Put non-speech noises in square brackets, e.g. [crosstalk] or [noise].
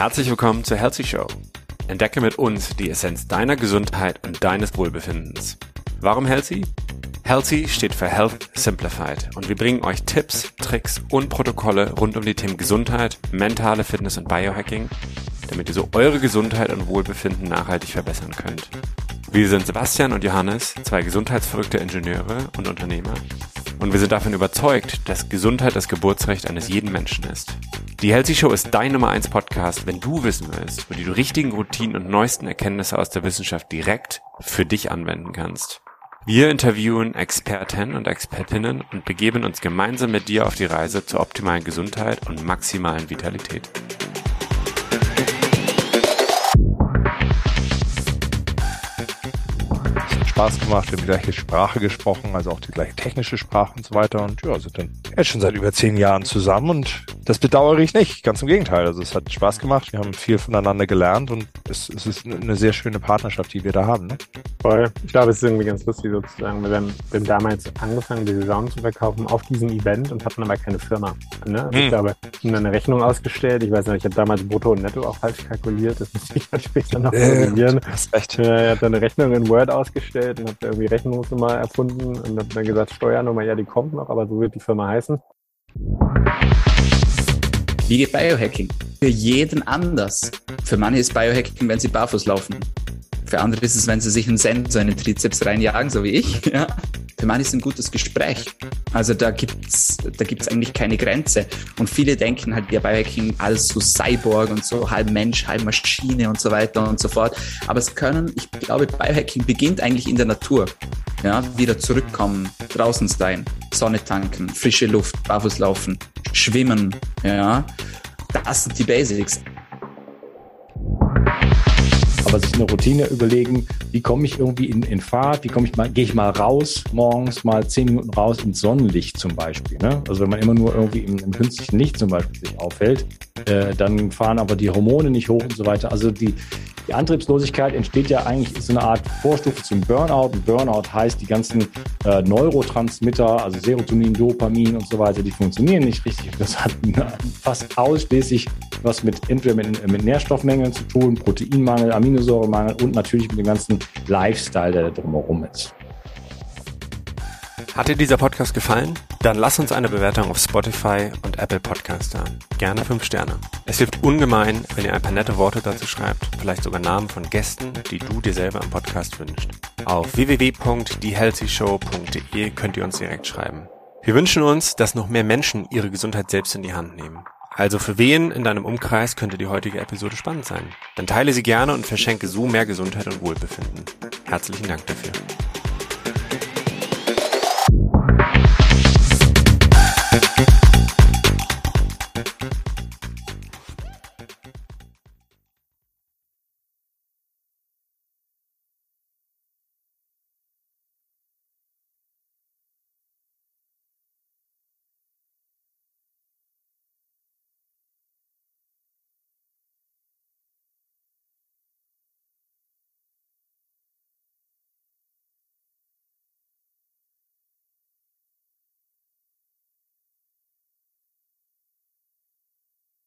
Herzlich willkommen zur Healthy Show. Entdecke mit uns die Essenz deiner Gesundheit und deines Wohlbefindens. Warum Healthy? Healthy steht für Health Simplified und wir bringen euch Tipps, Tricks und Protokolle rund um die Themen Gesundheit, mentale Fitness und Biohacking, damit ihr so eure Gesundheit und Wohlbefinden nachhaltig verbessern könnt. Wir sind Sebastian und Johannes, zwei gesundheitsverrückte Ingenieure und Unternehmer. Und wir sind davon überzeugt, dass Gesundheit das Geburtsrecht eines jeden Menschen ist. Die Healthy Show ist dein Nummer 1 Podcast, wenn du wissen willst, wie du die richtigen Routinen und neuesten Erkenntnisse aus der Wissenschaft direkt für dich anwenden kannst. Wir interviewen Experten und Expertinnen und begeben uns gemeinsam mit dir auf die Reise zur optimalen Gesundheit und maximalen Vitalität. Spaß gemacht, wir haben die gleiche Sprache gesprochen, also auch die gleiche technische Sprache und so weiter. Und ja, sind dann jetzt schon seit über zehn Jahren zusammen und das bedauere ich nicht. Ganz im Gegenteil. Also es hat Spaß gemacht, wir haben viel voneinander gelernt und es, es ist eine sehr schöne Partnerschaft, die wir da haben. Ne? Voll. Ich glaube, es ist irgendwie ganz lustig sozusagen. Wir haben, wir haben damals angefangen, die Saison zu verkaufen auf diesem Event und hatten aber keine Firma. Ne? Also hm. Ich glaube, wir haben eine Rechnung ausgestellt. Ich weiß nicht, ich habe damals Brutto und Netto auch falsch kalkuliert. Das muss ich [laughs] dann später noch korrigieren. Äh, ich habe dann eine Rechnung in Word ausgestellt angestellt und habe irgendwie Rechnungsnummer erfunden und habe dann gesagt, Steuernummer, ja, die kommt noch, aber so wird die Firma heißen. Wie geht Biohacking? Für jeden anders. Für manche ist Biohacking, wenn sie barfuß laufen. Für andere ist es, wenn sie sich einen Sensor in den Trizeps reinjagen, so wie ich. [laughs] Ja. Für manche ist ein gutes Gespräch. Also da gibt's da gibt's eigentlich keine Grenze. Und viele denken halt, ja, Biohacking alles so Cyborg und so, halb Mensch, halb Maschine und so weiter und so fort. Aber es können, ich glaube, Biohacking beginnt eigentlich in der Natur. Ja, wieder zurückkommen, draußen sein, Sonne tanken, frische Luft, barfuß laufen, schwimmen, ja. Das sind die Basics aber sich eine Routine überlegen, wie komme ich irgendwie in, in Fahrt, wie komme ich mal, gehe ich mal raus, morgens mal zehn Minuten raus ins Sonnenlicht zum Beispiel. Ne? Also wenn man immer nur irgendwie im, im künstlichen Licht zum Beispiel sich aufhält, äh, dann fahren aber die Hormone nicht hoch und so weiter. Also die, die Antriebslosigkeit entsteht ja eigentlich, ist so eine Art Vorstufe zum Burnout. Und Burnout heißt, die ganzen äh, Neurotransmitter, also Serotonin, Dopamin und so weiter, die funktionieren nicht richtig. Das hat [laughs] fast ausschließlich was mit entweder mit, mit Nährstoffmängeln zu tun, Proteinmangel, Aminosäuremangel und natürlich mit dem ganzen Lifestyle, der da drumherum ist. Hat dir dieser Podcast gefallen? Dann lass uns eine Bewertung auf Spotify und Apple Podcast da. Gerne fünf Sterne. Es hilft ungemein, wenn ihr ein paar nette Worte dazu schreibt, vielleicht sogar Namen von Gästen, die du dir selber im Podcast wünschst. Auf www.thehealthyshow.de könnt ihr uns direkt schreiben. Wir wünschen uns, dass noch mehr Menschen ihre Gesundheit selbst in die Hand nehmen. Also für wen in deinem Umkreis könnte die heutige Episode spannend sein? Dann teile sie gerne und verschenke so mehr Gesundheit und Wohlbefinden. Herzlichen Dank dafür.